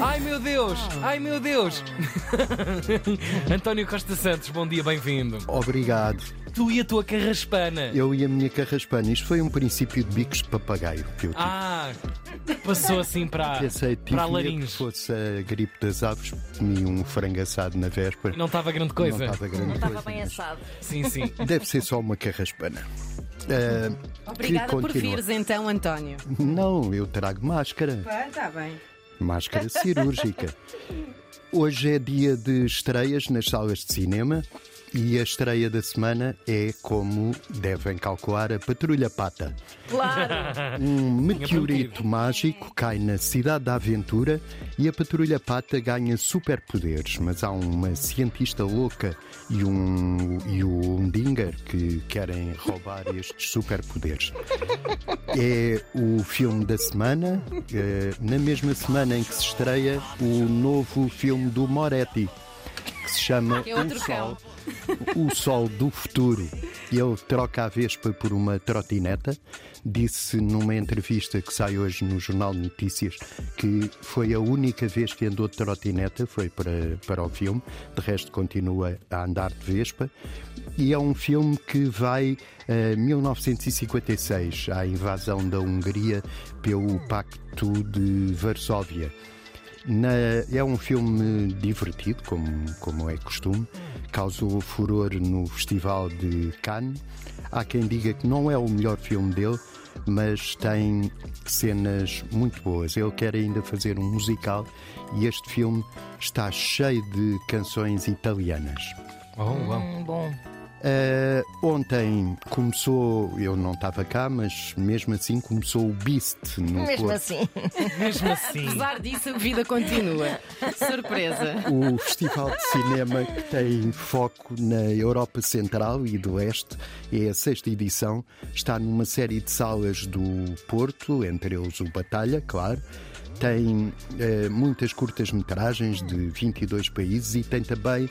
Ai meu Deus! Ai meu Deus! António Costa Santos, bom dia, bem-vindo. Obrigado. Tu e a tua carraspana. Eu e a minha carraspana. Isto foi um princípio de bicos de papagaio que eu tive. Ah, passou assim para, Pensei, tive para a laringe. fosse a gripe das aves, comi um frango assado na véspera. Não estava grande coisa. Não estava grande Estava coisa. bem mas assado. Sim, sim. Deve ser só uma carraspana. Ah, Obrigada por continua. vires então, António. Não, eu trago máscara. Está bem. Máscara cirúrgica. Hoje é dia de estreias nas salas de cinema e a estreia da semana é, como devem calcular, a Patrulha Pata. Claro. Um meteorito mágico cai na cidade da aventura e a Patrulha Pata ganha superpoderes, mas há uma cientista louca e um, e um Dinger que querem roubar estes superpoderes. É o filme da semana, eh, na mesma semana em que se estreia o novo filme do Moretti, que se chama Que é O Sol, o Sol do Futuro. Ele troca a Vespa por uma trotineta. Disse numa entrevista que sai hoje no Jornal de Notícias que foi a única vez que andou de trotineta, foi para, para o filme. De resto, continua a andar de Vespa. E é um filme que vai a 1956, à invasão da Hungria pelo Pacto de Varsóvia. Na- é um filme divertido, como, como é costume. Causou furor no Festival de Cannes. Há quem diga que não é o melhor filme dele, mas tem cenas muito boas. Ele quer ainda fazer um musical e este filme está cheio de canções italianas. Uau. Hum, bom. Uh, ontem começou, eu não estava cá, mas mesmo assim começou o Beast no Mesmo Porto. assim. Mesmo assim. Apesar disso, a vida continua. Surpresa. o festival de cinema que tem foco na Europa Central e do Leste. É a sexta edição. Está numa série de salas do Porto, entre eles o Batalha, claro. Tem eh, muitas curtas-metragens de 22 países e tem também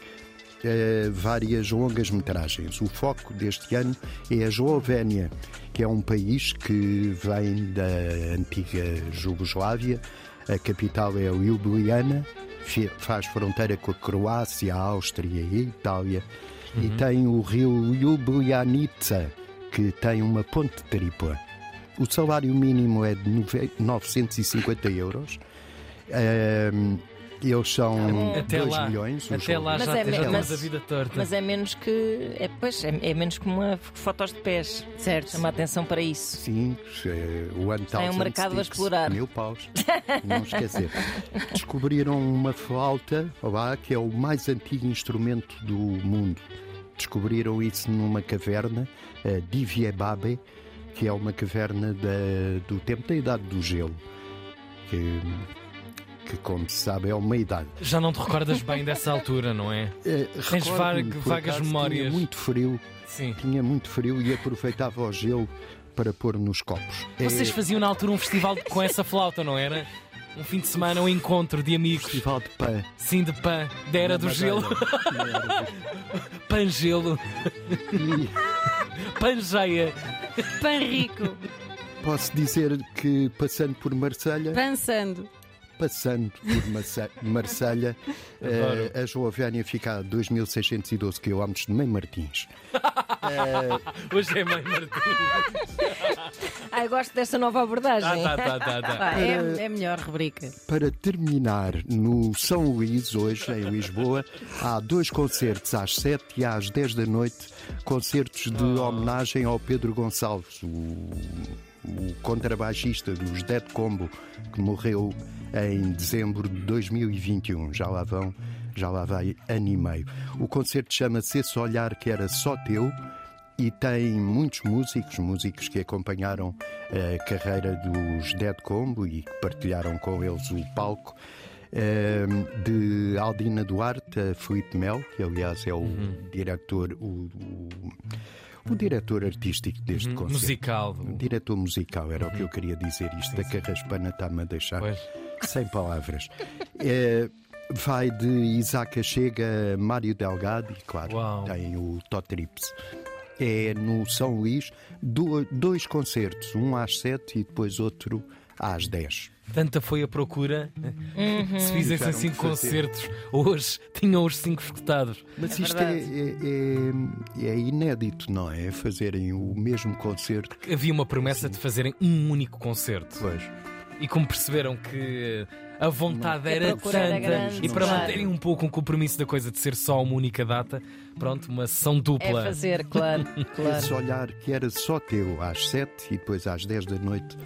eh, várias longas-metragens. O foco deste ano é a Eslovénia, que é um país que vem da antiga Jugoslávia. A capital é Ljubljana, faz fronteira com a Croácia, a Áustria e a Itália. E tem o rio Ljubljanica, que tem uma ponte tripla. O salário mínimo é de nove- 950 euros. Ehm, eles são Até 2 lá, milhões. até lá Mas já, é já mas- a vida torta. Mas é menos que. É, pois, é, é menos que uma fotos de pés. Certo. Chama a atenção para isso. Sim, eh, o ano Tem um mercado a explorar. Mil paus. Não esquecer. Descobriram uma flauta lá que é o mais antigo instrumento do mundo. Descobriram isso numa caverna, a Diviebabe, que é uma caverna da- do tempo da Idade do Gelo. Que, que, como se sabe, é uma idade. Já não te recordas bem dessa altura, não é? Eh, Tens vagas memórias. Tinha muito frio, Sim. tinha muito frio e aproveitava o gelo para pôr nos copos. Vocês Eh, faziam na altura um festival com essa flauta, não era? Um fim de semana, um encontro de amigos. Festival de pã. Sim, de pã, da era do gelo. Pangelo. Pangeia. Pan rico. posso dizer que passando por Marselha, Pensando. Passando por Marse- Marselha, eh, a Eslovénia fica a 2.612 km de Mãe Martins. Hoje é mãe Martins. Ah, eu gosto dessa nova abordagem. Ah, tá, tá, tá, tá. É, é melhor rubrica. Para terminar, no São Luís, hoje em Lisboa, há dois concertos às 7 e às 10 da noite, concertos de homenagem ao Pedro Gonçalves, o, o contrabaixista dos Dead Combo, que morreu em dezembro de 2021. Já lá vão, já lá vai ano e meio. O concerto chama-se Esse Olhar Que Era Só Teu e tem muitos músicos, músicos que acompanharam a carreira dos Dead Combo e que partilharam com eles o palco. eh, De Aldina Duarte a Felipe Mel, que aliás é o diretor, o, o, o diretor artístico deste concerto. Musical. Diretor musical, era o que eu queria dizer. Isto da carraspana está-me a deixar Pois. sem palavras. É, vai de Isaac Chega a Mário Delgado e, claro, Uau. tem o Totrips. É no São Luís, do- dois concertos, um às sete e depois outro às 10. Tanta foi a procura. Uhum. Se fizessem cinco fazer. concertos, hoje tinham os cinco escutados. Mas É isto é, é- é- é inédito, não é? Fazerem o mesmo concerto. Havia uma promessa de fazerem um único concerto. Pois. E como perceberam que a vontade A era procura era tanta grande, e para claro. manterem um pouco o compromisso da coisa de ser só uma única data, pronto, uma sessão É dupla. fazer, claro, claro. Esse olhar que era só teu às 7 e depois às 10 da noite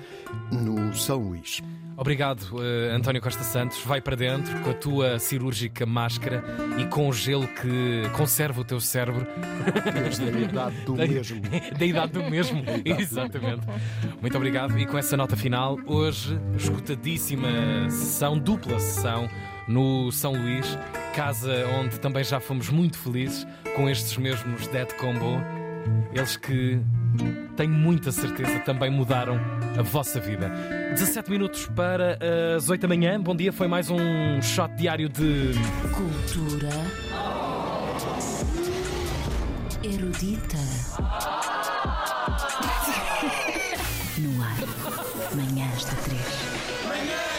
no São Luís. Obrigado, eh, António Costa Santos. Vai para dentro com a tua cirúrgica máscara e com o gelo que conserva o teu cérebro Desde a idade do mesmo. da idade do mesmo. Exatamente. Muito obrigado. E com essa nota final, hoje, escutadíssima sessão, dupla sessão no São Luís, casa onde também já fomos muito felizes com estes mesmos Dead Combo. Eles que tenho muita certeza também mudaram a vossa vida. 17 minutos para as 8 da manhã. Bom dia, foi mais um shot diário de. Cultura erudita. No ar, manhãs da três.